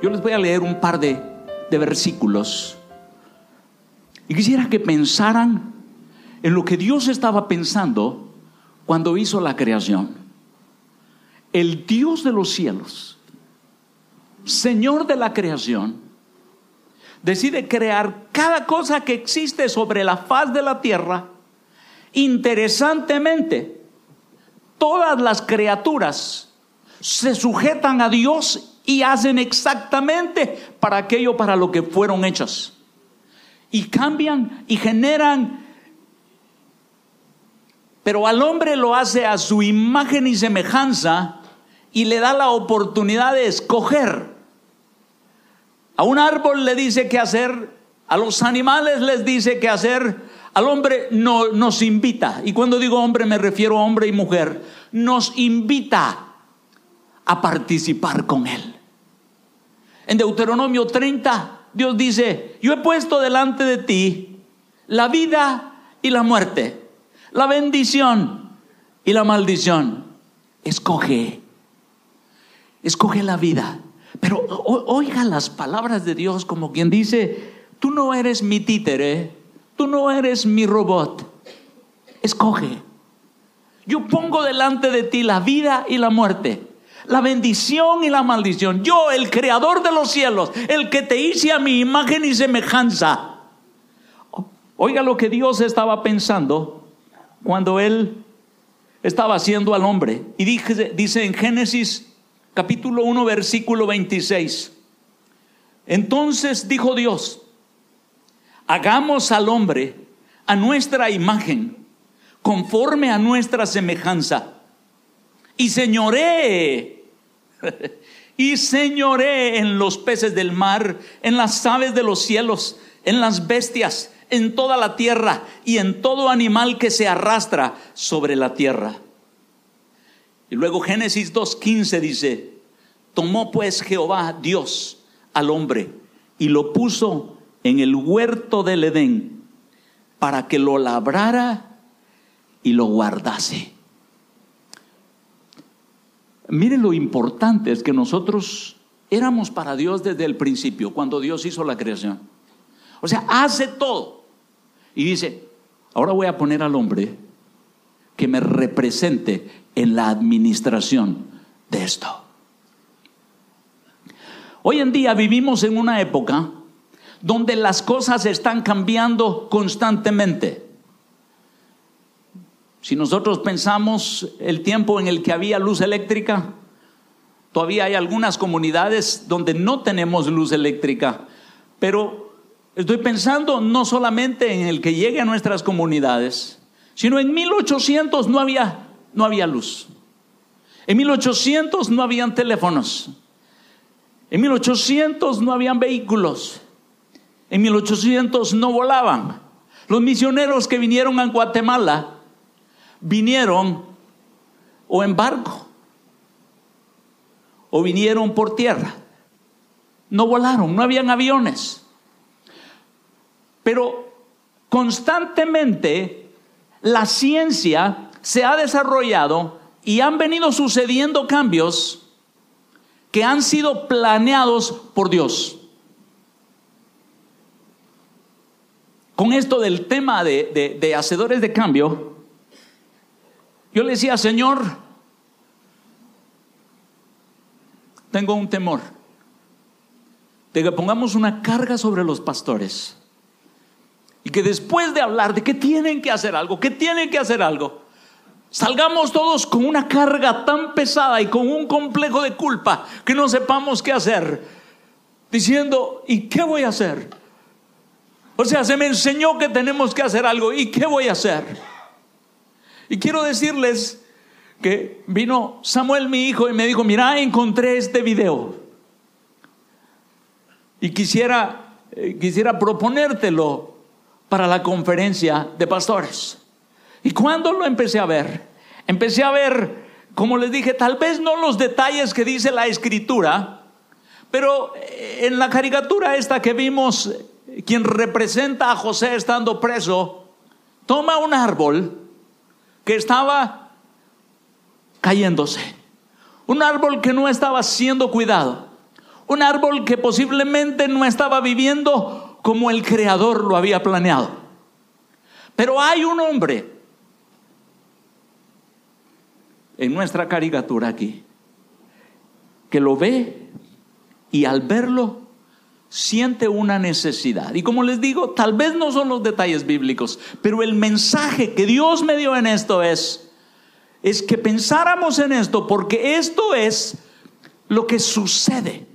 Yo les voy a leer un par de, de versículos. Y quisiera que pensaran en lo que Dios estaba pensando cuando hizo la creación. El Dios de los cielos, Señor de la creación, decide crear cada cosa que existe sobre la faz de la tierra. Interesantemente, todas las criaturas se sujetan a Dios y hacen exactamente para aquello para lo que fueron hechas. Y cambian y generan, pero al hombre lo hace a su imagen y semejanza y le da la oportunidad de escoger. A un árbol le dice qué hacer, a los animales les dice qué hacer, al hombre no, nos invita. Y cuando digo hombre me refiero a hombre y mujer. Nos invita a participar con él. En Deuteronomio 30, Dios dice, yo he puesto delante de ti la vida y la muerte, la bendición y la maldición. Escoge, escoge la vida. Pero oiga las palabras de Dios como quien dice, tú no eres mi títere, tú no eres mi robot, escoge. Yo pongo delante de ti la vida y la muerte la bendición y la maldición. Yo, el creador de los cielos, el que te hice a mi imagen y semejanza. Oiga lo que Dios estaba pensando cuando Él estaba haciendo al hombre. Y dice, dice en Génesis capítulo 1, versículo 26. Entonces dijo Dios, hagamos al hombre a nuestra imagen, conforme a nuestra semejanza, y señoree y señoré en los peces del mar, en las aves de los cielos, en las bestias, en toda la tierra y en todo animal que se arrastra sobre la tierra. Y luego Génesis 2.15 dice, tomó pues Jehová Dios al hombre y lo puso en el huerto del Edén para que lo labrara y lo guardase. Miren lo importante es que nosotros éramos para Dios desde el principio, cuando Dios hizo la creación. O sea, hace todo. Y dice, ahora voy a poner al hombre que me represente en la administración de esto. Hoy en día vivimos en una época donde las cosas están cambiando constantemente. Si nosotros pensamos el tiempo en el que había luz eléctrica, todavía hay algunas comunidades donde no tenemos luz eléctrica, pero estoy pensando no solamente en el que llegue a nuestras comunidades, sino en 1800 no había, no había luz. En 1800 no habían teléfonos. En 1800 no habían vehículos. En 1800 no volaban. Los misioneros que vinieron a Guatemala vinieron o en barco o vinieron por tierra. No volaron, no habían aviones. Pero constantemente la ciencia se ha desarrollado y han venido sucediendo cambios que han sido planeados por Dios. Con esto del tema de, de hacedores de cambio, yo le decía, Señor, tengo un temor de que pongamos una carga sobre los pastores y que después de hablar de que tienen que hacer algo, que tienen que hacer algo, salgamos todos con una carga tan pesada y con un complejo de culpa que no sepamos qué hacer, diciendo, ¿y qué voy a hacer? O sea, se me enseñó que tenemos que hacer algo, ¿y qué voy a hacer? Y quiero decirles que vino Samuel, mi hijo, y me dijo, mira, encontré este video. Y quisiera, eh, quisiera proponértelo para la conferencia de pastores. Y cuando lo empecé a ver, empecé a ver, como les dije, tal vez no los detalles que dice la escritura, pero eh, en la caricatura esta que vimos, quien representa a José estando preso, toma un árbol, que estaba cayéndose. Un árbol que no estaba siendo cuidado. Un árbol que posiblemente no estaba viviendo como el creador lo había planeado. Pero hay un hombre en nuestra caricatura aquí que lo ve y al verlo siente una necesidad. Y como les digo, tal vez no son los detalles bíblicos, pero el mensaje que Dios me dio en esto es, es que pensáramos en esto, porque esto es lo que sucede.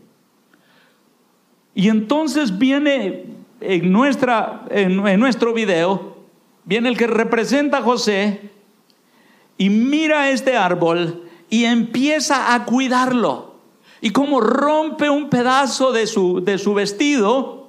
Y entonces viene en, nuestra, en, en nuestro video, viene el que representa a José y mira este árbol y empieza a cuidarlo y como rompe un pedazo de su, de su vestido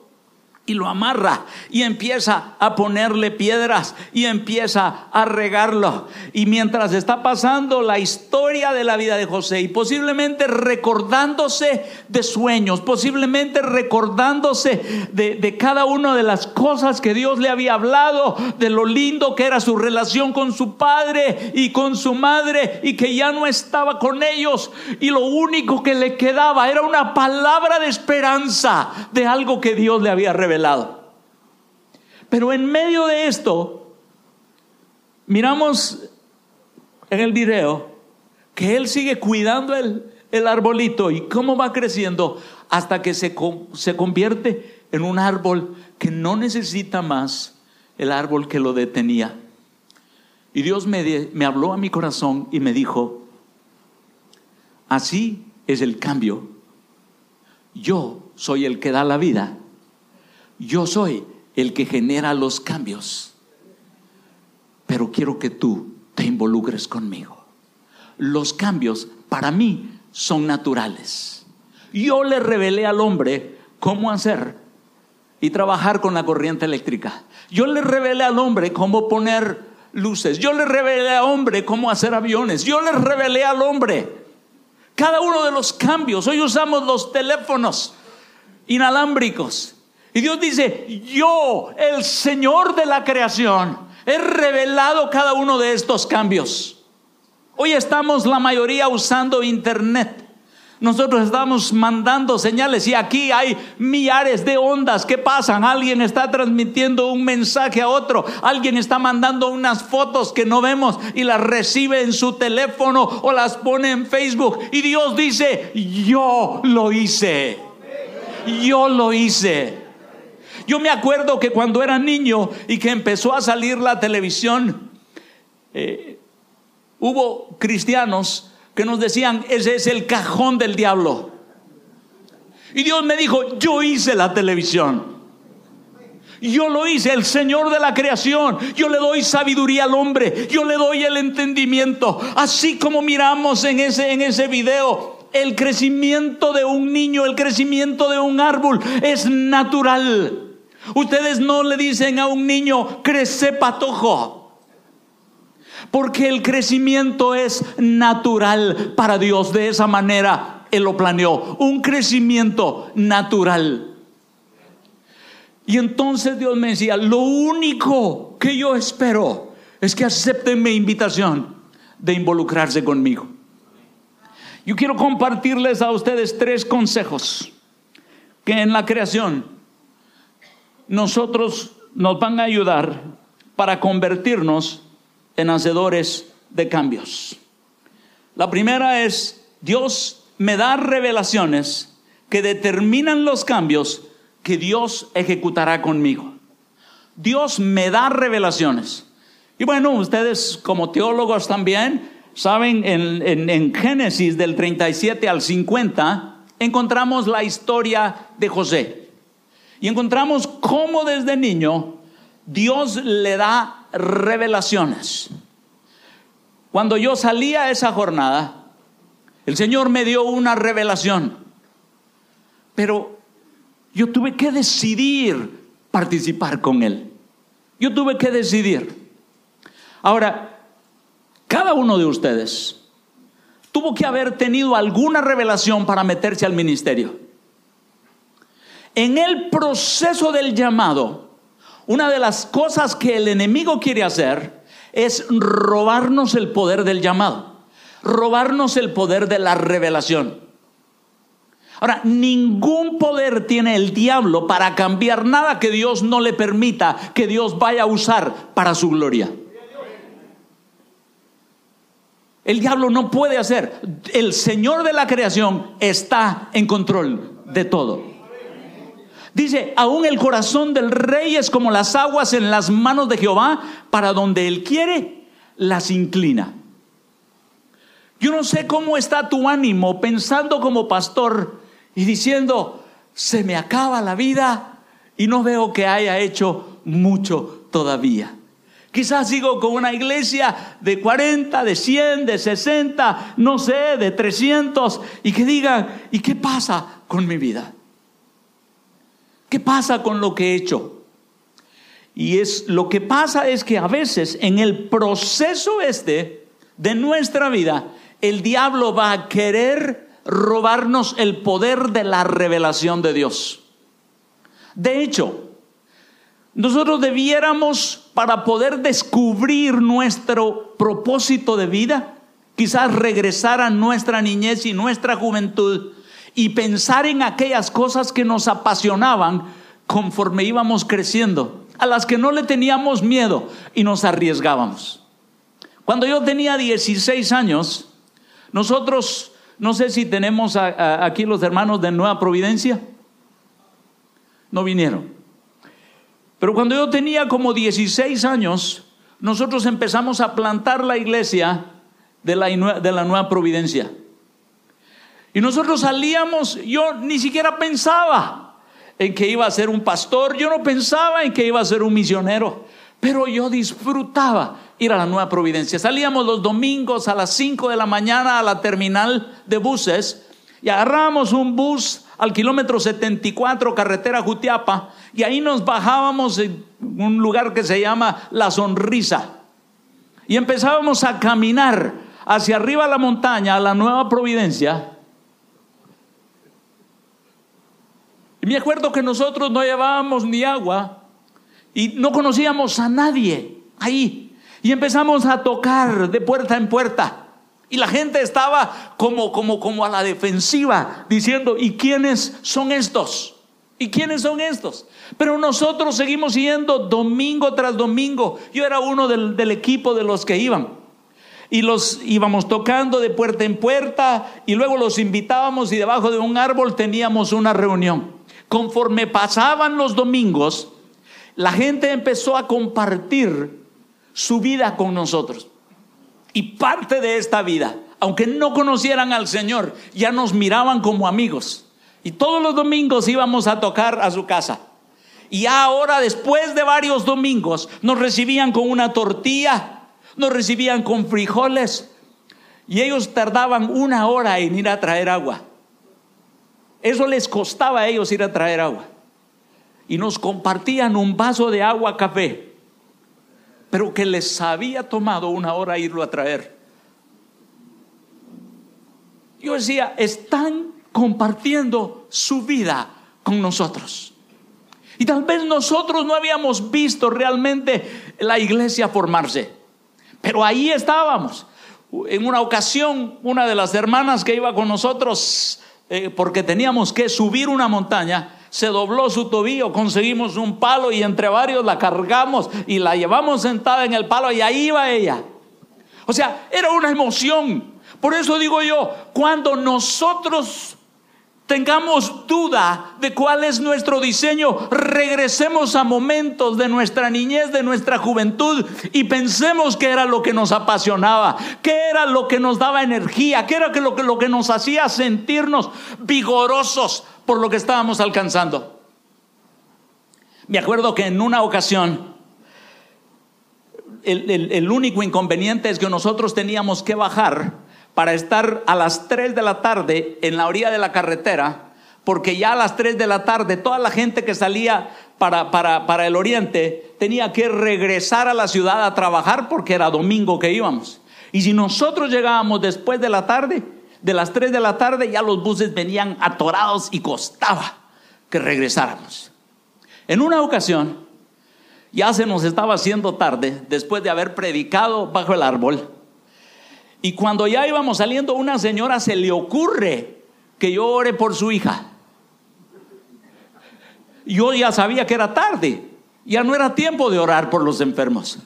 y lo amarra y empieza a ponerle piedras y empieza a regarlo. Y mientras está pasando la historia de la vida de José y posiblemente recordándose de sueños, posiblemente recordándose de, de cada una de las cosas que Dios le había hablado, de lo lindo que era su relación con su padre y con su madre y que ya no estaba con ellos y lo único que le quedaba era una palabra de esperanza de algo que Dios le había revelado Pero en medio de esto, miramos en el video que él sigue cuidando el, el arbolito y cómo va creciendo hasta que se, se convierte en un árbol que no necesita más el árbol que lo detenía. Y Dios me, me habló a mi corazón y me dijo, así es el cambio. Yo soy el que da la vida yo soy el que genera los cambios, pero quiero que tú te involucres conmigo. Los cambios para mí son naturales. Yo le revelé al hombre cómo hacer y trabajar con la corriente eléctrica. Yo le revelé al hombre cómo poner luces. Yo le revelé al hombre cómo hacer aviones. Yo le revelé al hombre cada uno de los cambios. Hoy usamos los teléfonos inalámbricos. Y Dios dice, yo, el Señor de la creación, he revelado cada uno de estos cambios. Hoy estamos la mayoría usando Internet. Nosotros estamos mandando señales y aquí hay millares de ondas que pasan. Alguien está transmitiendo un mensaje a otro. Alguien está mandando unas fotos que no vemos y las recibe en su teléfono o las pone en Facebook. Y Dios dice, yo lo hice. Yo lo hice. Yo me acuerdo que cuando era niño y que empezó a salir la televisión, eh, hubo cristianos que nos decían, ese es el cajón del diablo. Y Dios me dijo, yo hice la televisión. Yo lo hice, el Señor de la creación. Yo le doy sabiduría al hombre. Yo le doy el entendimiento. Así como miramos en ese, en ese video, el crecimiento de un niño, el crecimiento de un árbol es natural. Ustedes no le dicen a un niño, crece patojo. Porque el crecimiento es natural para Dios. De esa manera Él lo planeó. Un crecimiento natural. Y entonces Dios me decía, lo único que yo espero es que acepten mi invitación de involucrarse conmigo. Yo quiero compartirles a ustedes tres consejos que en la creación nosotros nos van a ayudar para convertirnos en hacedores de cambios. La primera es, Dios me da revelaciones que determinan los cambios que Dios ejecutará conmigo. Dios me da revelaciones. Y bueno, ustedes como teólogos también saben, en, en Génesis del 37 al 50 encontramos la historia de José. Y encontramos cómo desde niño Dios le da revelaciones. Cuando yo salía a esa jornada, el Señor me dio una revelación. Pero yo tuve que decidir participar con Él. Yo tuve que decidir. Ahora, cada uno de ustedes tuvo que haber tenido alguna revelación para meterse al ministerio. En el proceso del llamado, una de las cosas que el enemigo quiere hacer es robarnos el poder del llamado, robarnos el poder de la revelación. Ahora, ningún poder tiene el diablo para cambiar nada que Dios no le permita que Dios vaya a usar para su gloria. El diablo no puede hacer. El Señor de la creación está en control de todo. Dice, aún el corazón del rey es como las aguas en las manos de Jehová, para donde él quiere, las inclina. Yo no sé cómo está tu ánimo pensando como pastor y diciendo, se me acaba la vida y no veo que haya hecho mucho todavía. Quizás sigo con una iglesia de 40, de 100, de 60, no sé, de 300, y que digan, ¿y qué pasa con mi vida? ¿Qué pasa con lo que he hecho? Y es lo que pasa es que a veces en el proceso este de nuestra vida, el diablo va a querer robarnos el poder de la revelación de Dios. De hecho, nosotros debiéramos, para poder descubrir nuestro propósito de vida, quizás regresar a nuestra niñez y nuestra juventud y pensar en aquellas cosas que nos apasionaban conforme íbamos creciendo, a las que no le teníamos miedo y nos arriesgábamos. Cuando yo tenía 16 años, nosotros, no sé si tenemos aquí los hermanos de Nueva Providencia, no vinieron. Pero cuando yo tenía como 16 años, nosotros empezamos a plantar la iglesia de la, de la Nueva Providencia. Y nosotros salíamos, yo ni siquiera pensaba en que iba a ser un pastor, yo no pensaba en que iba a ser un misionero, pero yo disfrutaba ir a la Nueva Providencia. Salíamos los domingos a las 5 de la mañana a la terminal de buses y agarrábamos un bus al kilómetro 74, carretera Jutiapa, y ahí nos bajábamos en un lugar que se llama La Sonrisa. Y empezábamos a caminar hacia arriba a la montaña, a la Nueva Providencia. Y me acuerdo que nosotros no llevábamos ni agua y no conocíamos a nadie ahí. Y empezamos a tocar de puerta en puerta. Y la gente estaba como, como, como a la defensiva, diciendo, ¿y quiénes son estos? ¿Y quiénes son estos? Pero nosotros seguimos yendo domingo tras domingo. Yo era uno del, del equipo de los que iban. Y los íbamos tocando de puerta en puerta y luego los invitábamos y debajo de un árbol teníamos una reunión. Conforme pasaban los domingos, la gente empezó a compartir su vida con nosotros. Y parte de esta vida, aunque no conocieran al Señor, ya nos miraban como amigos. Y todos los domingos íbamos a tocar a su casa. Y ahora, después de varios domingos, nos recibían con una tortilla, nos recibían con frijoles. Y ellos tardaban una hora en ir a traer agua. Eso les costaba a ellos ir a traer agua. Y nos compartían un vaso de agua café pero que les había tomado una hora irlo a traer. Yo decía, están compartiendo su vida con nosotros. Y tal vez nosotros no habíamos visto realmente la iglesia formarse, pero ahí estábamos. En una ocasión, una de las hermanas que iba con nosotros, eh, porque teníamos que subir una montaña, se dobló su tobillo, conseguimos un palo y entre varios la cargamos y la llevamos sentada en el palo y ahí iba ella. O sea, era una emoción. Por eso digo yo, cuando nosotros tengamos duda de cuál es nuestro diseño, regresemos a momentos de nuestra niñez, de nuestra juventud y pensemos qué era lo que nos apasionaba, qué era lo que nos daba energía, qué era lo que, lo que nos hacía sentirnos vigorosos, por lo que estábamos alcanzando. Me acuerdo que en una ocasión, el, único inconveniente es que nosotros teníamos que bajar para estar a las 3 de la tarde en la orilla de la carretera, porque ya a las 3 de la tarde toda la gente que salía para, para, para el oriente tenía que regresar a la ciudad a trabajar porque era domingo que íbamos. Y si nosotros llegábamos después de la tarde, de las 3 de la tarde ya los buses venían atorados y costaba que regresáramos. En una ocasión, ya se nos estaba haciendo tarde después de haber predicado bajo el árbol. Y cuando ya íbamos saliendo, una señora se le ocurre que yo ore por su hija. Yo ya sabía que era tarde, ya no era tiempo de orar por los enfermos.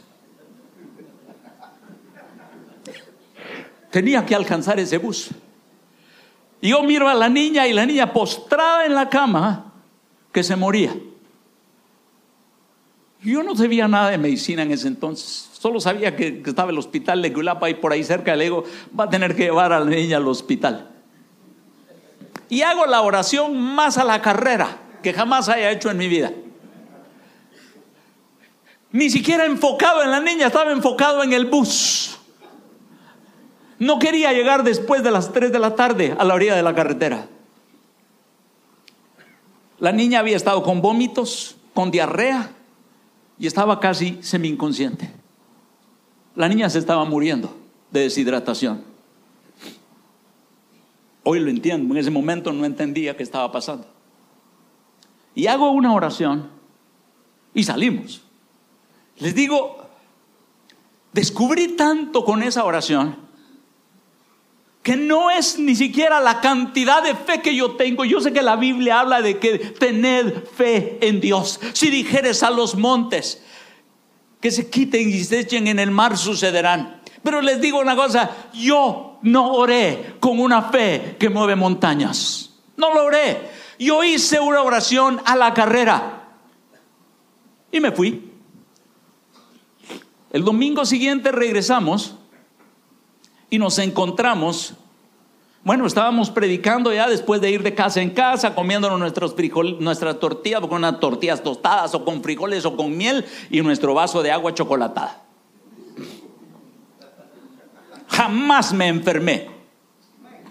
Tenía que alcanzar ese bus. Y yo miro a la niña y la niña postrada en la cama que se moría. Yo no sabía nada de medicina en ese entonces. Solo sabía que, estaba el hospital de Gulapa y por ahí cerca. Le digo, va a tener que llevar a la niña al hospital. Y hago la oración más a la carrera que jamás haya hecho en mi vida. Ni siquiera enfocado en la niña, estaba enfocado en el bus. No quería llegar después de las 3 de la tarde a la orilla de la carretera. La niña había estado con vómitos, con diarrea y estaba casi semi inconsciente. La niña se estaba muriendo de deshidratación. Hoy lo entiendo, en ese momento no entendía qué estaba pasando. Y hago una oración y salimos. Les digo, descubrí tanto con esa oración que no es ni siquiera la cantidad de fe que yo tengo. Yo sé que la Biblia habla de que tened fe en Dios. Si dijeres a los montes que se quiten y se echen en el mar, sucederán. Pero les digo una cosa, yo no oré con una fe que mueve montañas. No lo oré. Yo hice una oración a la carrera y me fui. El domingo siguiente regresamos y nos encontramos, bueno, estábamos predicando ya después de ir de casa en casa, comiéndonos nuestros frijoles, nuestras tortillas, con unas tortillas tostadas o con frijoles o con miel y nuestro vaso de agua chocolatada. Jamás me enfermé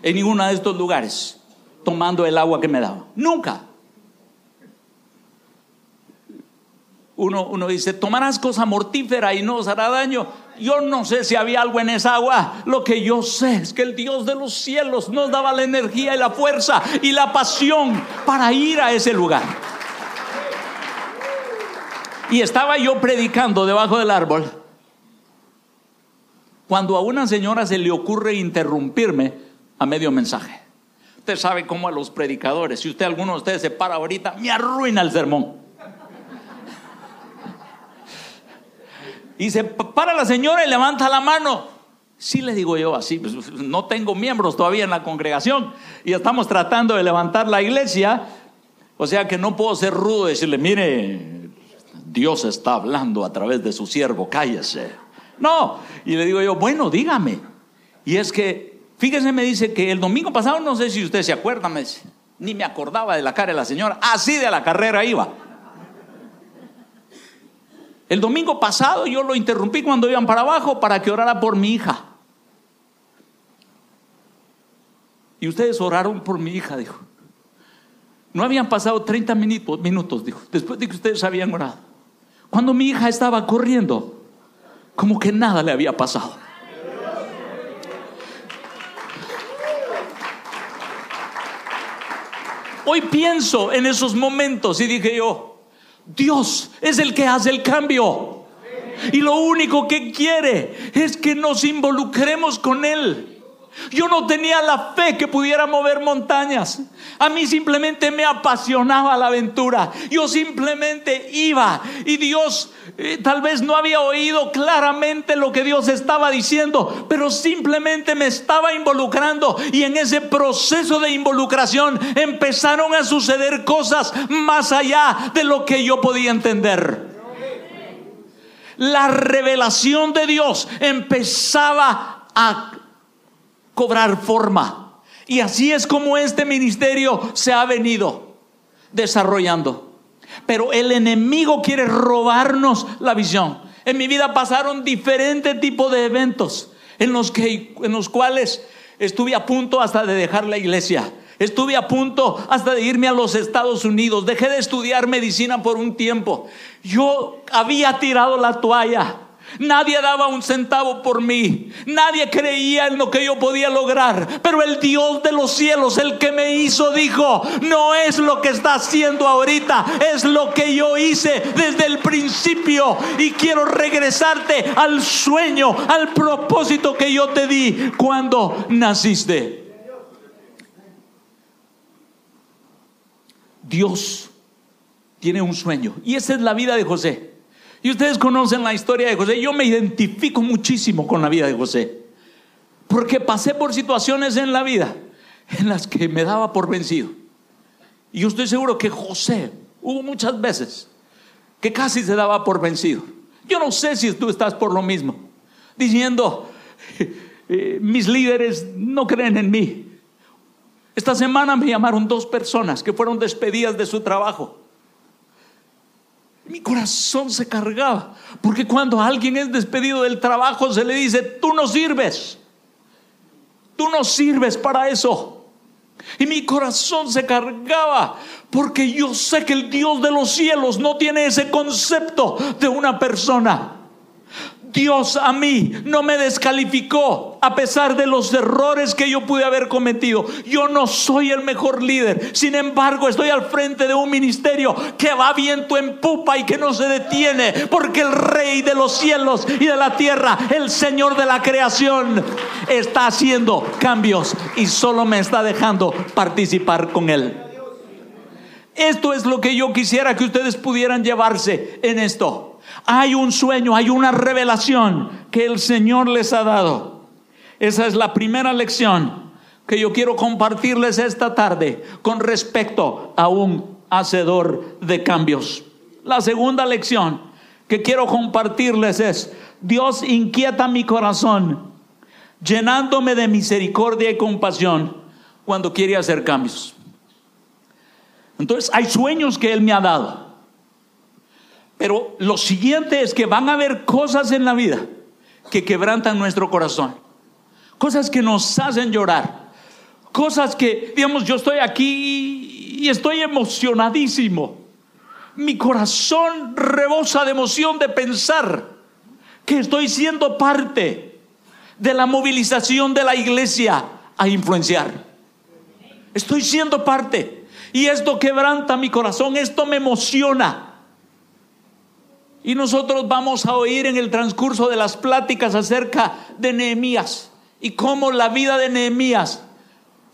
en ninguno de estos lugares tomando el agua que me daba. Nunca. Uno, uno dice, tomarás cosa mortífera y no os hará daño. Yo no sé si había algo en esa agua. Lo que yo sé es que el Dios de los cielos nos daba la energía y la fuerza y la pasión para ir a ese lugar. Y estaba yo predicando debajo del árbol cuando a una señora se le ocurre interrumpirme a medio mensaje. Usted sabe cómo a los predicadores, si usted alguno de ustedes se para ahorita, me arruina el sermón. Y se para la señora y levanta la mano. Sí le digo yo así, pues, no tengo miembros todavía en la congregación y estamos tratando de levantar la iglesia. O sea que no puedo ser rudo y decirle, mire, Dios está hablando a través de su siervo, cállese. No, y le digo yo, bueno, dígame. Y es que, fíjese, me dice que el domingo pasado, no sé si usted se acuerda, ni me acordaba de la cara de la señora, así de la carrera iba. El domingo pasado yo lo interrumpí cuando iban para abajo para que orara por mi hija. Y ustedes oraron por mi hija, dijo. No habían pasado 30 minutos, minutos, dijo, después de que ustedes habían orado. Cuando mi hija estaba corriendo, como que nada le había pasado. Hoy pienso en esos momentos y dije yo, Dios es el que hace el cambio. Y lo único que quiere es que nos involucremos con Él. Yo no tenía la fe que pudiera mover montañas. A mí simplemente me apasionaba la aventura. Yo simplemente iba y Dios eh, tal vez no había oído claramente lo que Dios estaba diciendo, pero simplemente me estaba involucrando y en ese proceso de involucración empezaron a suceder cosas más allá de lo que yo podía entender. La revelación de Dios empezaba a cobrar forma. Y así es como este ministerio se ha venido desarrollando. Pero el enemigo quiere robarnos la visión. En mi vida pasaron diferentes tipos de eventos en los, que, en los cuales estuve a punto hasta de dejar la iglesia. Estuve a punto hasta de irme a los Estados Unidos. Dejé de estudiar medicina por un tiempo. Yo había tirado la toalla. Nadie daba un centavo por mí. Nadie creía en lo que yo podía lograr. Pero el Dios de los cielos, el que me hizo, dijo, no es lo que está haciendo ahorita, es lo que yo hice desde el principio. Y quiero regresarte al sueño, al propósito que yo te di cuando naciste. Dios tiene un sueño. Y esa es la vida de José. Y ustedes conocen la historia de José. Yo me identifico muchísimo con la vida de José. Porque pasé por situaciones en la vida en las que me daba por vencido. Y yo estoy seguro que José hubo muchas veces que casi se daba por vencido. Yo no sé si tú estás por lo mismo, diciendo, eh, mis líderes no creen en mí. Esta semana me llamaron dos personas que fueron despedidas de su trabajo. Mi corazón se cargaba, porque cuando alguien es despedido del trabajo se le dice, tú no sirves, tú no sirves para eso. Y mi corazón se cargaba porque yo sé que el Dios de los cielos no tiene ese concepto de una persona. Dios a mí no me descalificó a pesar de los errores que yo pude haber cometido. Yo no soy el mejor líder. Sin embargo, estoy al frente de un ministerio que va viento en pupa y que no se detiene. Porque el rey de los cielos y de la tierra, el Señor de la creación, está haciendo cambios y solo me está dejando participar con él. Esto es lo que yo quisiera que ustedes pudieran llevarse en esto. Hay un sueño, hay una revelación que el Señor les ha dado. Esa es la primera lección que yo quiero compartirles esta tarde con respecto a un hacedor de cambios. La segunda lección que quiero compartirles es, Dios inquieta mi corazón, llenándome de misericordia y compasión cuando quiere hacer cambios. Entonces hay sueños que Él me ha dado. Pero lo siguiente es que van a haber cosas en la vida que quebrantan nuestro corazón. Cosas que nos hacen llorar. Cosas que, digamos, yo estoy aquí y estoy emocionadísimo. Mi corazón rebosa de emoción de pensar que estoy siendo parte de la movilización de la iglesia a influenciar. Estoy siendo parte. Y esto quebranta mi corazón, esto me emociona. Y nosotros vamos a oír en el transcurso de las pláticas acerca de Nehemías y cómo la vida de Nehemías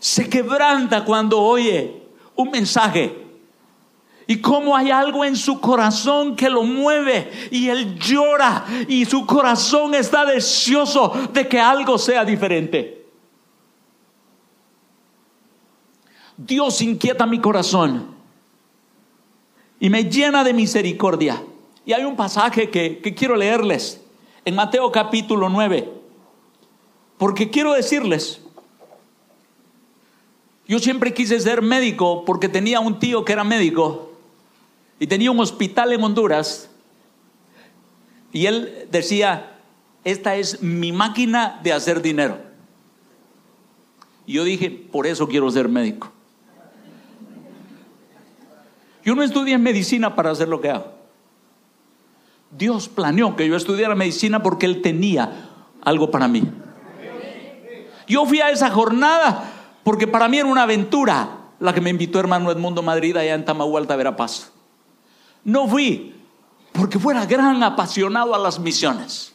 se quebranta cuando oye un mensaje. Y cómo hay algo en su corazón que lo mueve y él llora y su corazón está deseoso de que algo sea diferente. Dios inquieta mi corazón y me llena de misericordia y hay un pasaje que, quiero leerles en Mateo capítulo 9, porque quiero decirles, yo siempre quise ser médico porque tenía un tío que era médico y tenía un hospital en Honduras y él decía, esta es mi máquina de hacer dinero. Y yo dije, por eso quiero ser médico. Yo no estudié medicina para hacer lo que hago. Dios planeó que yo estudiara medicina porque Él tenía algo para mí. Yo fui a esa jornada porque para mí era una aventura la que me invitó hermano Edmundo Madrid allá en Tamahualta, Verapaz. No fui porque fuera gran apasionado a las misiones.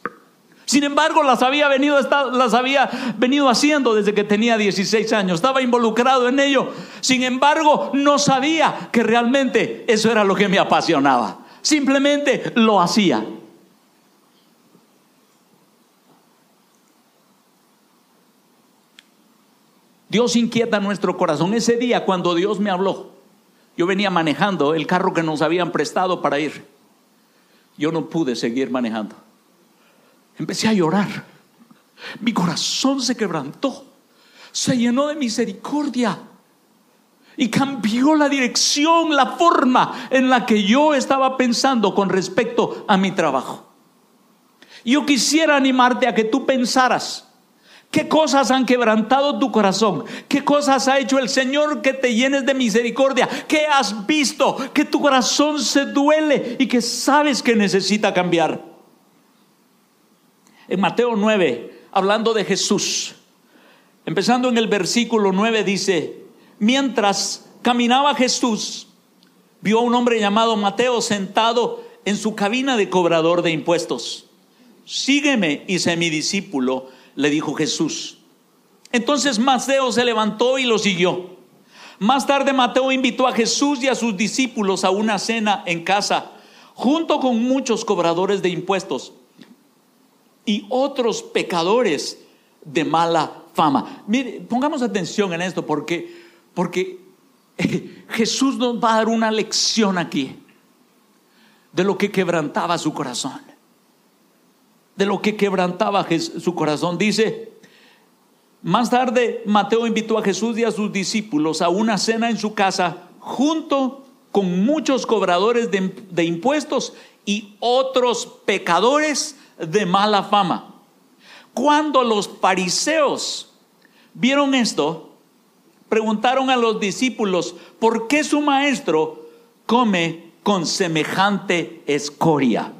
Sin embargo, las había venido, las había venido haciendo desde que tenía 16 años. Estaba involucrado en ello. Sin embargo, no sabía que realmente eso era lo que me apasionaba. Simplemente lo hacía. Dios inquieta nuestro corazón. Ese día cuando Dios me habló, yo venía manejando el carro que nos habían prestado para ir. Yo no pude seguir manejando. Empecé a llorar. Mi corazón se quebrantó. Se llenó de misericordia y cambió la dirección, la forma en la que yo estaba pensando con respecto a mi trabajo. Yo quisiera animarte a que tú pensaras qué cosas han quebrantado tu corazón, qué cosas ha hecho el Señor que te llenes de misericordia, qué has visto, que tu corazón se duele y que sabes que necesita cambiar. En Mateo 9, hablando de Jesús, empezando en el versículo 9 dice, Mientras caminaba Jesús, vio a un hombre llamado Mateo sentado en su cabina de cobrador de impuestos. Sígueme y sé mi discípulo, le dijo Jesús. Entonces Mateo se levantó y lo siguió. Más tarde Mateo invitó a Jesús y a sus discípulos a una cena en casa, junto con muchos cobradores de impuestos y otros pecadores de mala fama. Mire, pongamos atención en esto porque, porque Jesús nos va a dar una lección aquí de lo que quebrantaba su corazón. De lo que quebrantaba su corazón. Dice, más tarde Mateo invitó a Jesús y a sus discípulos a una cena en su casa junto con muchos cobradores de, impuestos y otros pecadores de mala fama. Cuando los fariseos vieron esto, preguntaron a los discípulos, ¿por qué su maestro come con semejante escoria.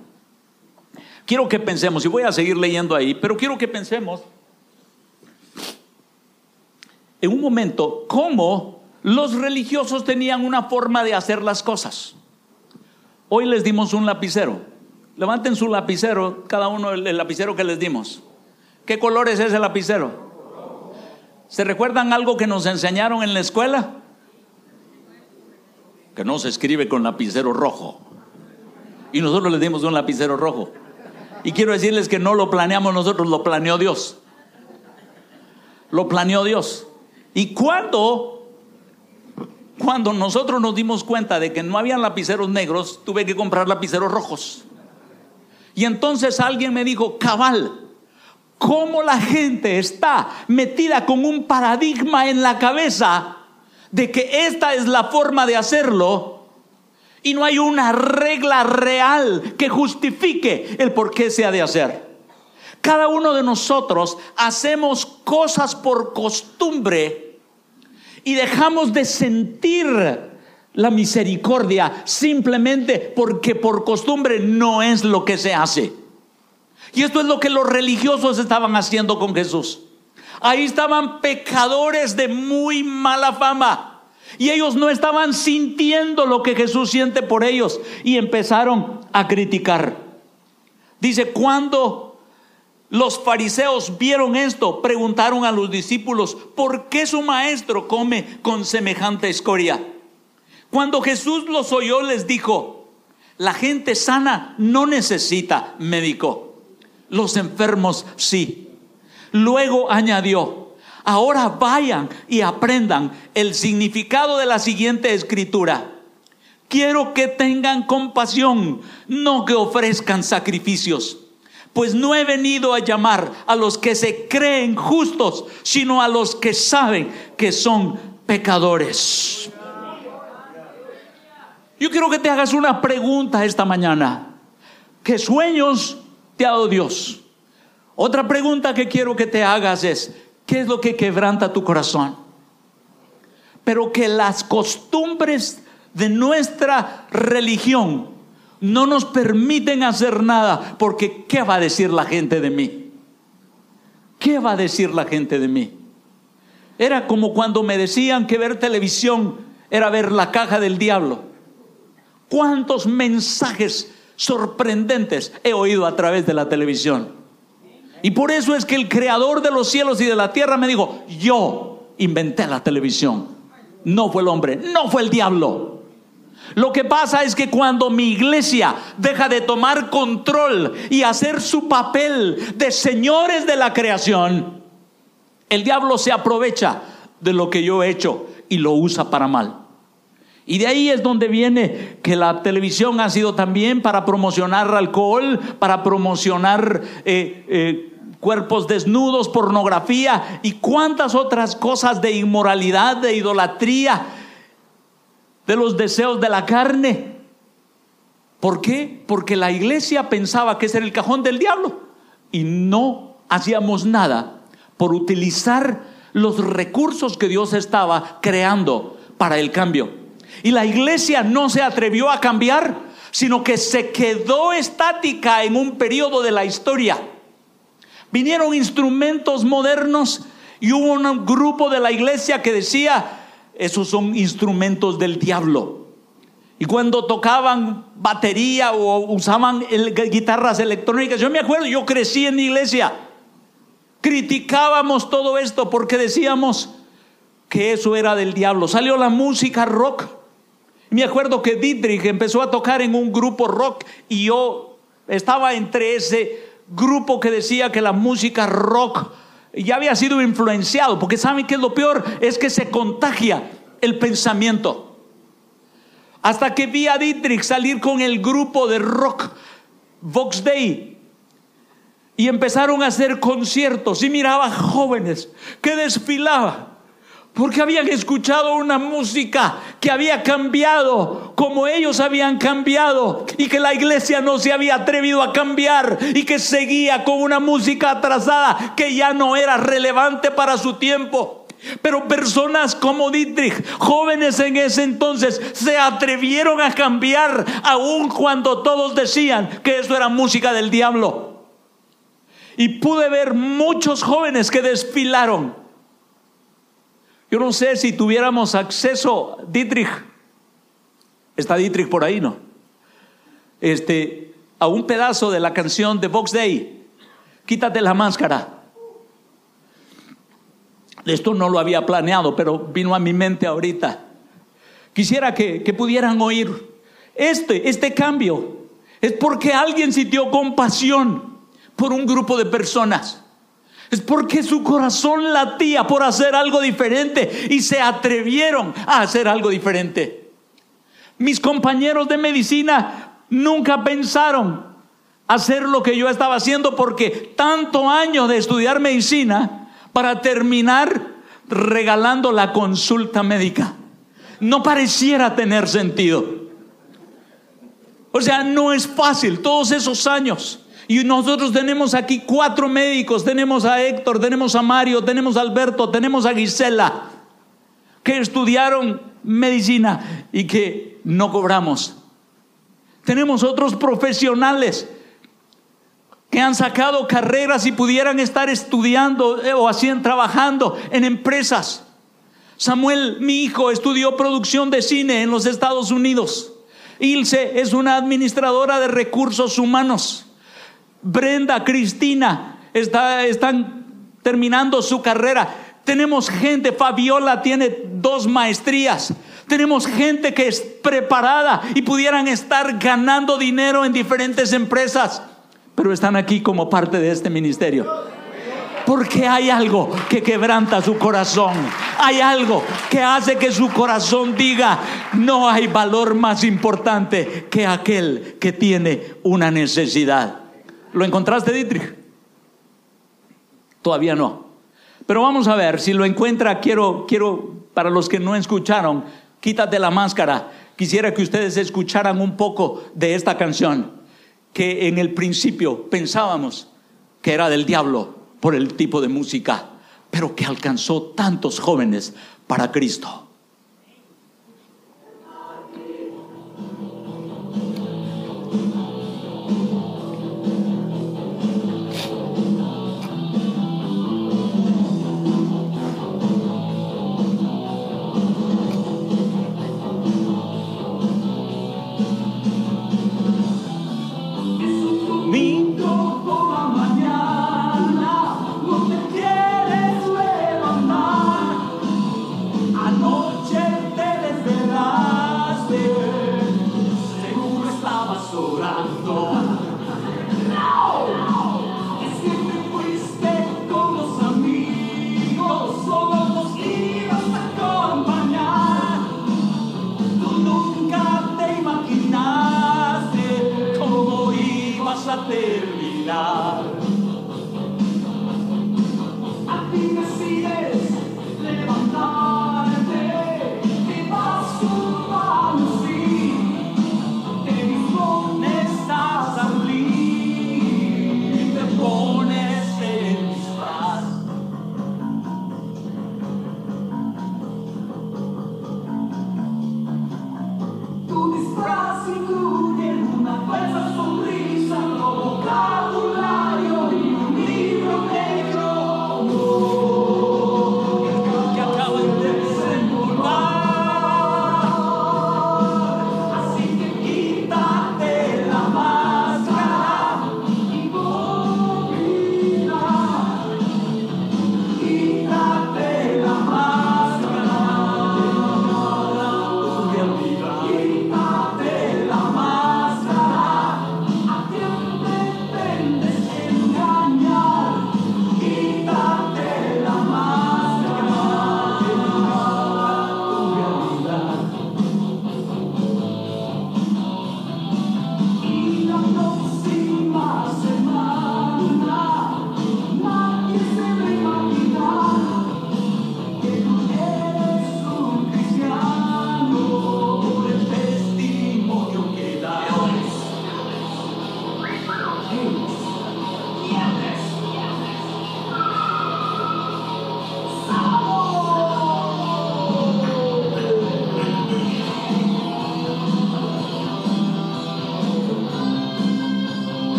Quiero que pensemos, y voy a seguir leyendo ahí, pero quiero que pensemos en un momento cómo los religiosos tenían una forma de hacer las cosas. Hoy les dimos un lapicero. Levanten su lapicero, cada uno el lapicero que les dimos. ¿Qué color es ese lapicero? ¿Se recuerdan algo que nos enseñaron en la escuela? que no se escribe con lapicero rojo. Y nosotros le dimos un lapicero rojo. Y quiero decirles que no lo planeamos nosotros, lo planeó Dios. Lo planeó Dios. Y cuando, cuando nosotros nos dimos cuenta de que no había lapiceros negros, tuve que comprar lapiceros rojos. Y entonces alguien me dijo, cabal, ¿cómo la gente está metida con un paradigma en la cabeza de que esta es la forma de hacerlo y no hay una regla real que justifique el por qué se ha de hacer. Cada uno de nosotros hacemos cosas por costumbre y dejamos de sentir la misericordia simplemente porque por costumbre no es lo que se hace. Y esto es lo que los religiosos estaban haciendo con Jesús. Ahí estaban pecadores de muy mala fama. Y ellos no estaban sintiendo lo que Jesús siente por ellos. Y empezaron a criticar. Dice, cuando los fariseos vieron esto, preguntaron a los discípulos, ¿por qué su maestro come con semejante escoria? Cuando Jesús los oyó, les dijo, la gente sana no necesita médico, los enfermos sí. Luego añadió, ahora vayan y aprendan el significado de la siguiente escritura. Quiero que tengan compasión, no que ofrezcan sacrificios. Pues no he venido a llamar a los que se creen justos, sino a los que saben que son pecadores. Yo quiero que te hagas una pregunta esta mañana. ¿Qué sueños Dios? Otra pregunta que quiero que te hagas es, ¿qué es lo que quebranta tu corazón? Pero que las costumbres de nuestra religión no nos permiten hacer nada, porque ¿qué va a decir la gente de mí? ¿Qué va a decir la gente de mí? Era como cuando me decían que ver televisión era ver la caja del diablo. ¿Cuántos mensajes sorprendentes he oído a través de la televisión? Y por eso es que el creador de los cielos y de la tierra me dijo, yo inventé la televisión. No fue el hombre, no fue el diablo. Lo que pasa es que cuando mi iglesia deja de tomar control y hacer su papel de señores de la creación, el diablo se aprovecha de lo que yo he hecho y lo usa para mal. Y de ahí es donde viene que la televisión ha sido también para promocionar alcohol, para promocionar eh, eh, cuerpos desnudos, pornografía y cuántas otras cosas de inmoralidad, de idolatría, de los deseos de la carne. ¿Por qué? Porque la iglesia pensaba que ese era el cajón del diablo y no hacíamos nada por utilizar los recursos que Dios estaba creando para el cambio. Y la iglesia no se atrevió a cambiar, sino que se quedó estática en un periodo de la historia Vinieron instrumentos modernos y hubo un grupo de la iglesia que decía, esos son instrumentos del diablo. Y cuando tocaban batería o usaban guitarras electrónicas, yo me acuerdo, yo crecí en la iglesia, criticábamos todo esto porque decíamos, que eso era del diablo. Salió la música rock. Me acuerdo que Dietrich empezó a tocar en un grupo rock y yo estaba entre ese grupo que decía que la música rock ya había sido influenciado, porque saben que lo peor es que se contagia el pensamiento. Hasta que vi a Dietrich salir con el grupo de rock Vox Day y empezaron a hacer conciertos y miraba jóvenes que desfilaban porque habían escuchado una música que había cambiado como ellos habían cambiado y que la iglesia no se había atrevido a cambiar y que seguía con una música atrasada que ya no era relevante para su tiempo. Pero personas como Dietrich, jóvenes en ese entonces, se atrevieron a cambiar aun cuando todos decían que eso era música del diablo. Y pude ver muchos jóvenes que desfilaron yo no sé si tuviéramos acceso, Dietrich, está Dietrich por ahí, ¿no? Este, a un pedazo de la canción de Vox Day, quítate la máscara. Esto no lo había planeado, pero vino a mi mente ahorita. Quisiera que, que pudieran oír este, este cambio. Es porque alguien sintió compasión por un grupo de personas. Es porque su corazón latía por hacer algo diferente y se atrevieron a hacer algo diferente. Mis compañeros de medicina nunca pensaron hacer lo que yo estaba haciendo porque tanto año de estudiar medicina para terminar regalando la consulta médica. No pareciera tener sentido. O sea, no es fácil todos esos años. Y nosotros tenemos aquí cuatro médicos, tenemos a Héctor, tenemos a Mario, tenemos a Alberto, tenemos a Gisela, que estudiaron medicina y que no cobramos. Tenemos otros profesionales que han sacado carreras y pudieran estar estudiando eh, o así trabajando en empresas. Samuel, mi hijo, estudió producción de cine en los Estados Unidos. Ilse es una administradora de recursos humanos. Brenda, Cristina, están terminando su carrera. Tenemos gente, Fabiola tiene dos maestrías. Tenemos gente que es preparada y pudieran estar ganando dinero en diferentes empresas, pero están aquí como parte de este ministerio. Porque hay algo que quebranta su corazón. Hay algo que hace que su corazón diga, no hay valor más importante que aquel que tiene una necesidad. ¿Lo encontraste, Dietrich? Todavía no. Pero vamos a ver, si lo encuentra, quiero, quiero, para los que no escucharon, quítate la máscara. Quisiera que ustedes escucharan un poco de esta canción, que en el principio pensábamos que era del diablo por el tipo de música, pero que alcanzó tantos jóvenes para Cristo.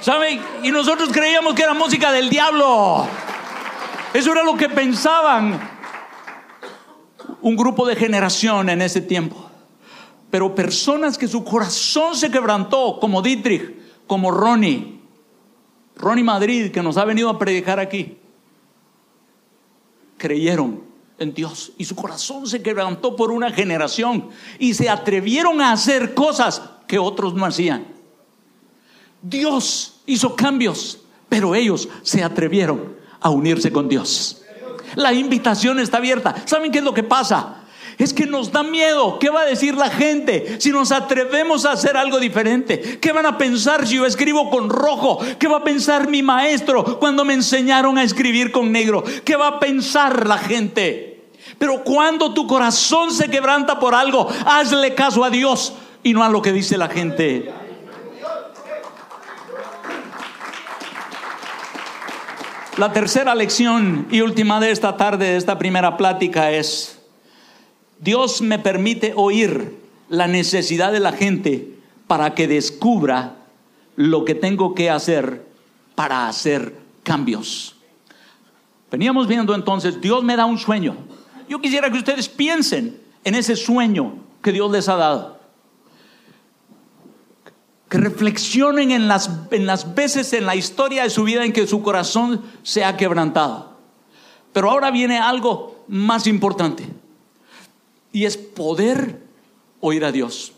¿Sabe? Y nosotros creíamos que era música del diablo. Eso era lo que pensaban un grupo de generación en ese tiempo. Pero personas que su corazón se quebrantó, como Dietrich, como Ronnie, Ronnie Madrid, que nos ha venido a predicar aquí, creyeron en Dios y su corazón se quebrantó por una generación y se atrevieron a hacer cosas que otros no hacían. Dios hizo cambios, pero ellos se atrevieron a unirse con Dios. La invitación está abierta. ¿Saben qué es lo que pasa? Es que nos da miedo. ¿Qué va a decir la gente si nos atrevemos a hacer algo diferente? ¿Qué van a pensar si yo escribo con rojo? ¿Qué va a pensar mi maestro cuando me enseñaron a escribir con negro? ¿Qué va a pensar la gente? Pero cuando tu corazón se quebranta por algo, hazle caso a Dios y no a lo que dice la gente. La tercera lección y última de esta tarde, de esta primera plática es, Dios me permite oír la necesidad de la gente para que descubra lo que tengo que hacer para hacer cambios. Veníamos viendo entonces, Dios me da un sueño. Yo quisiera que ustedes piensen en ese sueño que Dios les ha dado que reflexionen en las, en las veces en la historia de su vida en que su corazón se ha quebrantado. Pero ahora viene algo más importante y es poder oír a Dios.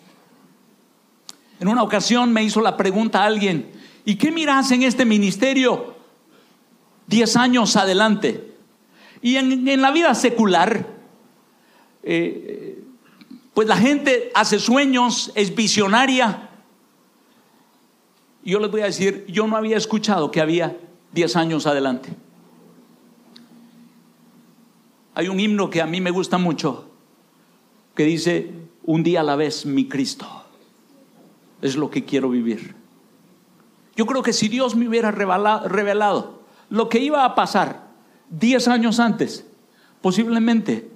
En una ocasión me hizo la pregunta alguien, ¿y qué miras en este ministerio diez años adelante? Y en, la vida secular, eh, pues la gente hace sueños, es visionaria, yo les voy a decir, yo no había escuchado que había 10 años adelante. Hay un himno que a mí me gusta mucho, que dice, un día a la vez mi Cristo. Es lo que quiero vivir. Yo creo que si Dios me hubiera revelado lo que iba a pasar 10 años antes, posiblemente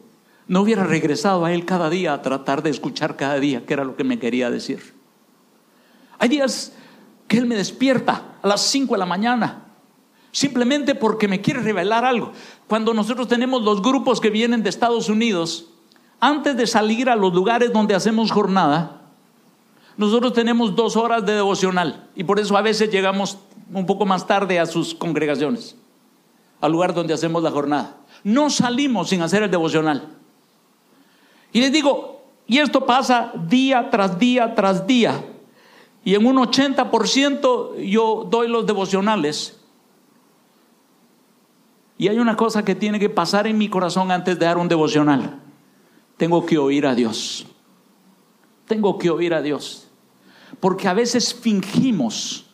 no hubiera regresado a Él cada día a tratar de escuchar cada día qué era lo que me quería decir. Hay días que Él me despierta a las 5 de la mañana, simplemente porque me quiere revelar algo. Cuando nosotros tenemos los grupos que vienen de Estados Unidos, antes de salir a los lugares donde hacemos jornada, nosotros tenemos dos horas de devocional y por eso a veces llegamos un poco más tarde a sus congregaciones, al lugar donde hacemos la jornada. No salimos sin hacer el devocional. Y les digo, y esto pasa día tras día tras día. Y en un 80% yo doy los devocionales. Y hay una cosa que tiene que pasar en mi corazón antes de dar un devocional. Tengo que oír a Dios. Tengo que oír a Dios. Porque a veces fingimos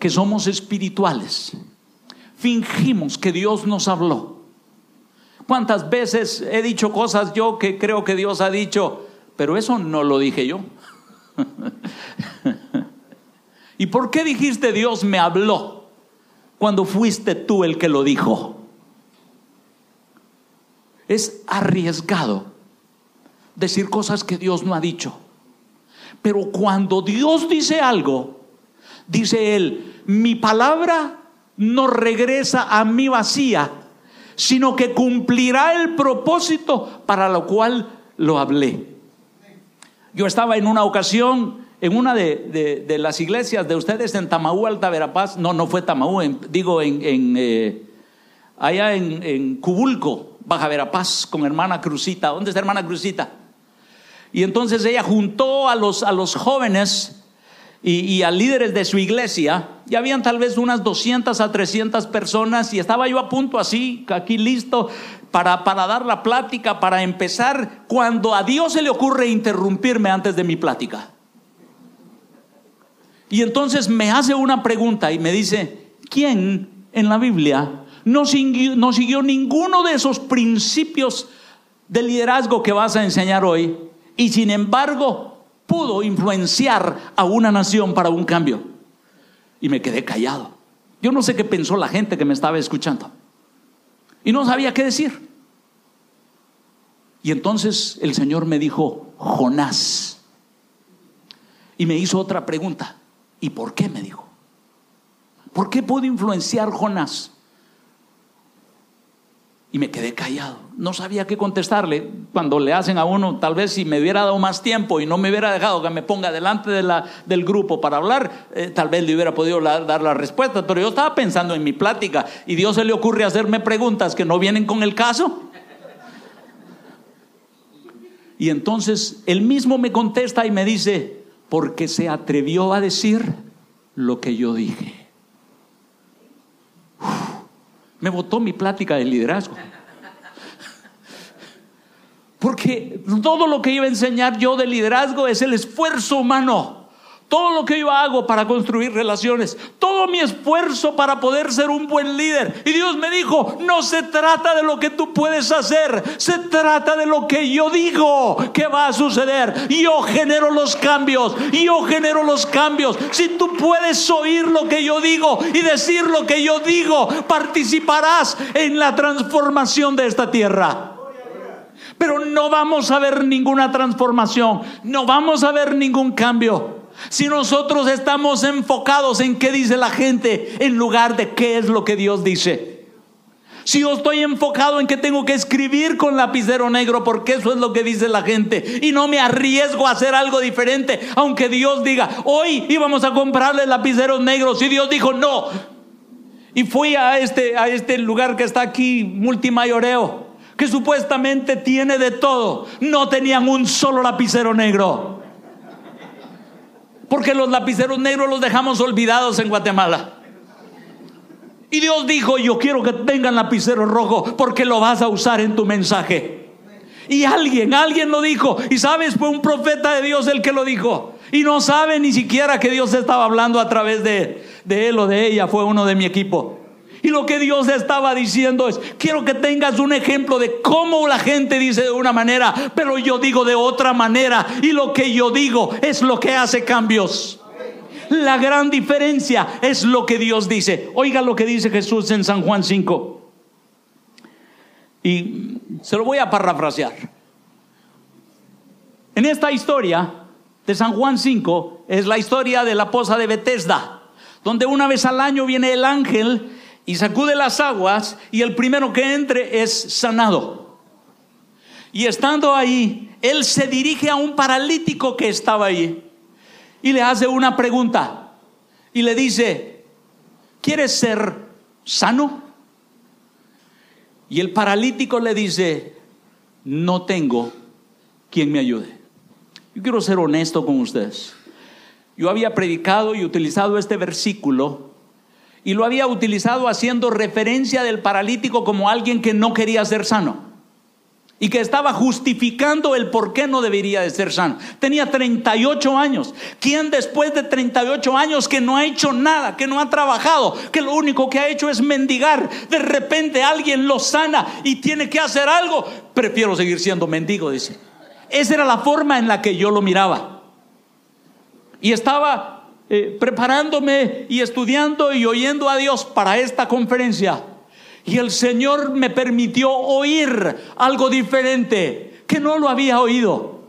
que somos espirituales. Fingimos que Dios nos habló. ¿Cuántas veces he dicho cosas yo que creo que Dios ha dicho, pero eso no lo dije yo? ¿Y por qué dijiste Dios me habló cuando fuiste tú el que lo dijo? Es arriesgado decir cosas que Dios no ha dicho. Pero cuando Dios dice algo, dice Él, mi palabra no regresa a mí vacía, sino que cumplirá el propósito para lo cual lo hablé. Yo estaba en una ocasión en una de, las iglesias de ustedes en Tamaú, Alta Verapaz, no, no fue Tamaú, digo en, eh, allá en, Cubulco, Baja Verapaz, con hermana Cruzita. ¿Dónde está hermana Cruzita? Y entonces ella juntó a los, a los jóvenes y, a líderes de su iglesia, y habían tal vez unas 200 a 300 personas, y estaba yo a punto así, aquí listo, para, para dar la plática, para empezar, cuando a Dios se le ocurre interrumpirme antes de mi plática. Y entonces me hace una pregunta y me dice, ¿quién en la Biblia no siguió, no siguió ninguno de esos principios de liderazgo que vas a enseñar hoy y sin embargo pudo influenciar a una nación para un cambio? Y me quedé callado. Yo no sé qué pensó la gente que me estaba escuchando. Y no sabía qué decir. Y entonces el Señor me dijo, Jonás. Y me hizo otra pregunta. ¿Y por qué? me dijo. ¿Por qué puedo influenciar Jonás? Y me quedé callado. No sabía qué contestarle. Cuando le hacen a uno, tal vez si me hubiera dado más tiempo y no me hubiera dejado que me ponga delante de la, del grupo para hablar, eh, tal vez le hubiera podido dar la respuesta. Pero yo estaba pensando en mi plática y Dios se le ocurre hacerme preguntas que no vienen con el caso. Y entonces él mismo me contesta y me dice, porque se atrevió a decir lo que yo dije me votó mi plática de liderazgo. Porque todo lo que iba a enseñar yo de liderazgo es el esfuerzo humano todo lo que yo hago para construir relaciones, todo mi esfuerzo para poder ser un buen líder. Y Dios me dijo, no se trata de lo que tú puedes hacer, se trata de lo que yo digo que va a suceder. Yo genero los cambios, yo genero los cambios. Si tú puedes oír lo que yo digo y decir lo que yo digo, participarás en la transformación de esta tierra. Pero no vamos a ver ninguna transformación, no vamos a ver ningún cambio si nosotros estamos enfocados en qué dice la gente en lugar de qué es lo que Dios dice. Si yo estoy enfocado en que tengo que escribir con lapicero negro porque eso es lo que dice la gente y no me arriesgo a hacer algo diferente, aunque Dios diga, hoy íbamos a comprarle lapiceros negros y Dios dijo, no. Y fui a este, a este lugar que está aquí, multimayoreo, que supuestamente tiene de todo. No tenían un solo lapicero negro. Porque los lapiceros negros los dejamos olvidados en Guatemala. Y Dios dijo, yo quiero que tengan lapicero rojo porque lo vas a usar en tu mensaje. Y alguien, alguien lo dijo. Y sabes, fue un profeta de Dios el que lo dijo. Y no sabe ni siquiera que Dios estaba hablando a través de, de él o de ella. Fue uno de mi equipo. Y lo que Dios estaba diciendo es, quiero que tengas un ejemplo de cómo la gente dice de una manera, pero yo digo de otra manera. Y lo que yo digo es lo que hace cambios. La gran diferencia es lo que Dios dice. Oiga lo que dice Jesús en San Juan 5. Y se lo voy a parafrasear. En esta historia de San Juan 5 es la historia de la poza de Bethesda, donde una vez al año viene el ángel y sacude las aguas y el primero que entre es sanado. Y estando ahí, él se dirige a un paralítico que estaba ahí y le hace una pregunta y le dice, ¿quieres ser sano? Y el paralítico le dice, no tengo quien me ayude. Yo quiero ser honesto con ustedes. Yo había predicado y utilizado este versículo y lo había utilizado haciendo referencia del paralítico como alguien que no quería ser sano y que estaba justificando el por qué no debería de ser sano. Tenía 38 años. ¿Quién después de 38 años que no ha hecho nada, que no ha trabajado, que lo único que ha hecho es mendigar, de repente alguien lo sana y tiene que hacer algo? Prefiero seguir siendo mendigo, dice. Esa era la forma en la que yo lo miraba. Y estaba eh, preparándome y estudiando y oyendo a Dios para esta conferencia. Y el Señor me permitió oír algo diferente que no lo había oído.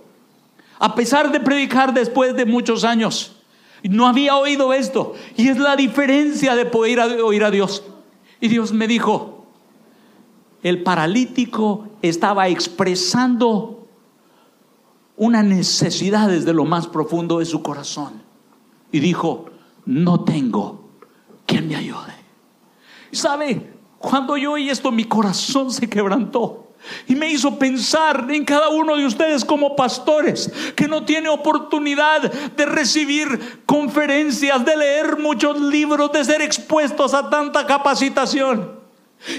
A pesar de predicar después de muchos años, no había oído esto. Y es la diferencia de poder oír a Dios. Y Dios me dijo, el paralítico estaba expresando una necesidad desde lo más profundo de su corazón y dijo, no tengo quien me ayude. ¿Sabe? Cuando yo oí esto, mi corazón se quebrantó. Y me hizo pensar en cada uno de ustedes como pastores que no tiene oportunidad de recibir conferencias, de leer muchos libros, de ser expuestos a tanta capacitación.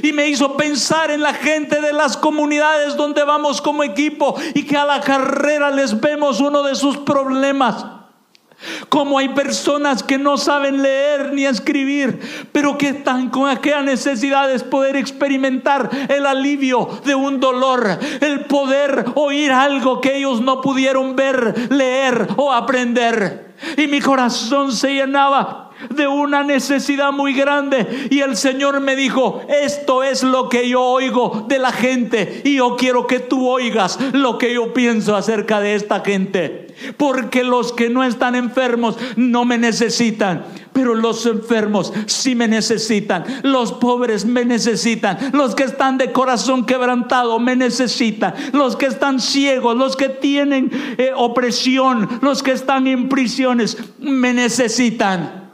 Y me hizo pensar en la gente de las comunidades donde vamos como equipo y que a la carrera les vemos uno de sus problemas. Como hay personas que no saben leer ni escribir, pero que están con aquella necesidad de poder experimentar el alivio de un dolor, el poder oír algo que ellos no pudieron ver, leer o aprender. Y mi corazón se llenaba de una necesidad muy grande. Y el Señor me dijo, esto es lo que yo oigo de la gente. Y yo quiero que tú oigas lo que yo pienso acerca de esta gente. Porque los que no están enfermos no me necesitan. pero los enfermos sí me necesitan, los pobres me necesitan, los que están de corazón quebrantado me necesitan, los que están ciegos, los que tienen eh, opresión, los que están en prisiones me necesitan.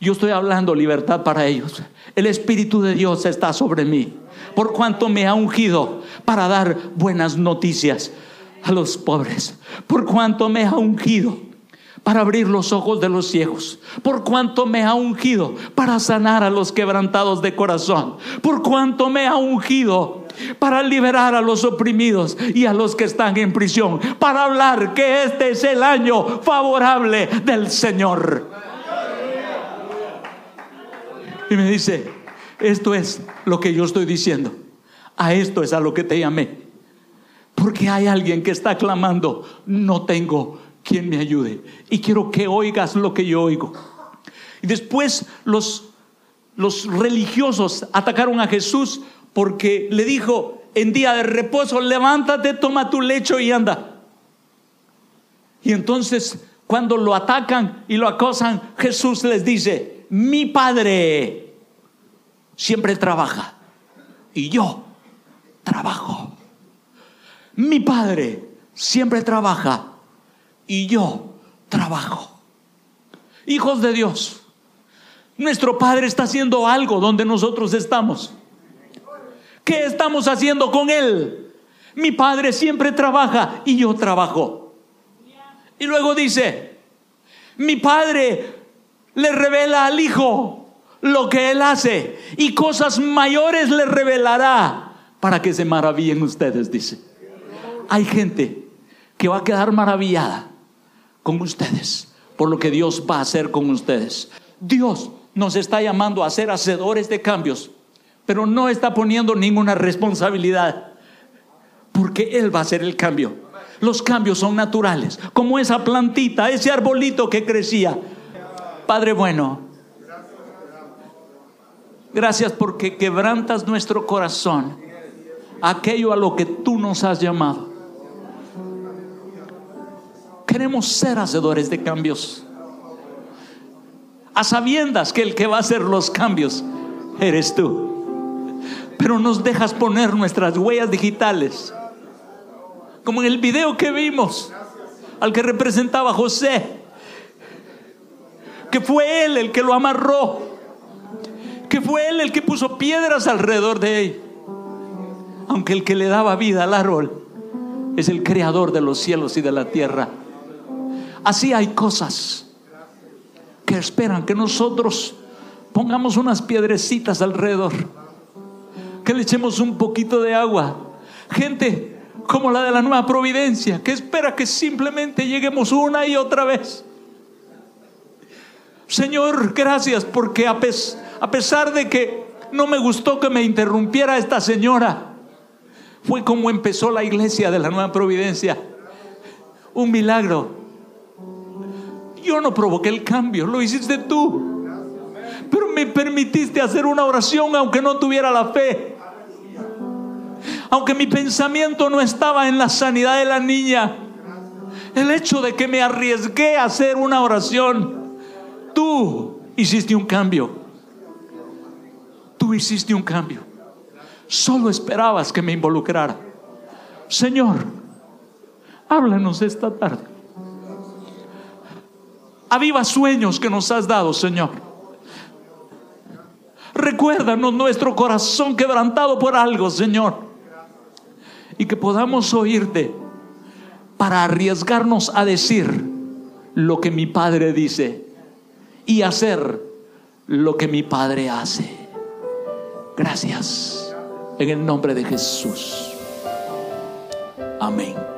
Yo estoy hablando libertad para ellos. El Espíritu de Dios está sobre mí, por cuanto me ha ungido para dar buenas noticias a los pobres, por cuanto me ha ungido para abrir los ojos de los ciegos, por cuanto me ha ungido para sanar a los quebrantados de corazón, por cuanto me ha ungido para liberar a los oprimidos y a los que están en prisión, para hablar que este es el año favorable del Señor. Y me dice, esto es lo que yo estoy diciendo, a esto es a lo que te llamé, porque hay alguien que está clamando, no tengo quien me ayude. Y quiero que oigas lo que yo oigo. Y después los, los religiosos atacaron a Jesús porque le dijo en día de reposo, levántate, toma tu lecho y anda. Y entonces cuando lo atacan y lo acosan, Jesús les dice, mi Padre siempre trabaja y yo trabajo. Mi Padre siempre trabaja y yo trabajo. Hijos de Dios, nuestro Padre está haciendo algo donde nosotros estamos. ¿Qué estamos haciendo con Él? Mi Padre siempre trabaja y yo trabajo. Y luego dice, mi Padre le revela al Hijo lo que Él hace y cosas mayores le revelará para que se maravillen ustedes, dice. Hay gente que va a quedar maravillada con ustedes, por lo que Dios va a hacer con ustedes. Dios nos está llamando a ser hacedores de cambios, pero no está poniendo ninguna responsabilidad, porque Él va a hacer el cambio. Los cambios son naturales, como esa plantita, ese arbolito que crecía. Padre bueno, gracias porque quebrantas nuestro corazón, aquello a lo que tú nos has llamado. Queremos ser hacedores de cambios. A sabiendas que el que va a hacer los cambios eres tú. Pero nos dejas poner nuestras huellas digitales. Como en el video que vimos, al que representaba José. Que fue él el que lo amarró. Que fue él el que puso piedras alrededor de él. Aunque el que le daba vida al árbol es el creador de los cielos y de la tierra. Así hay cosas que esperan que nosotros pongamos unas piedrecitas alrededor, que le echemos un poquito de agua. Gente como la de la nueva providencia, que espera que simplemente lleguemos una y otra vez. Señor, gracias porque a, a pesar de que no me gustó que me interrumpiera esta señora, fue como empezó la iglesia de la nueva providencia. Un milagro yo no provoqué el cambio, lo hiciste tú. Pero me permitiste hacer una oración aunque no tuviera la fe. Aunque mi pensamiento no estaba en la sanidad de la niña. El hecho de que me arriesgué a hacer una oración, tú hiciste un cambio. Tú hiciste un cambio. Solo esperabas que me involucrara. Señor, háblanos esta tarde. Aviva sueños que nos has dado, Señor. Recuérdanos nuestro corazón quebrantado por algo, Señor. Y que podamos oírte para arriesgarnos a decir lo que mi Padre dice y hacer lo que mi Padre hace. Gracias. En el nombre de Jesús. Amén.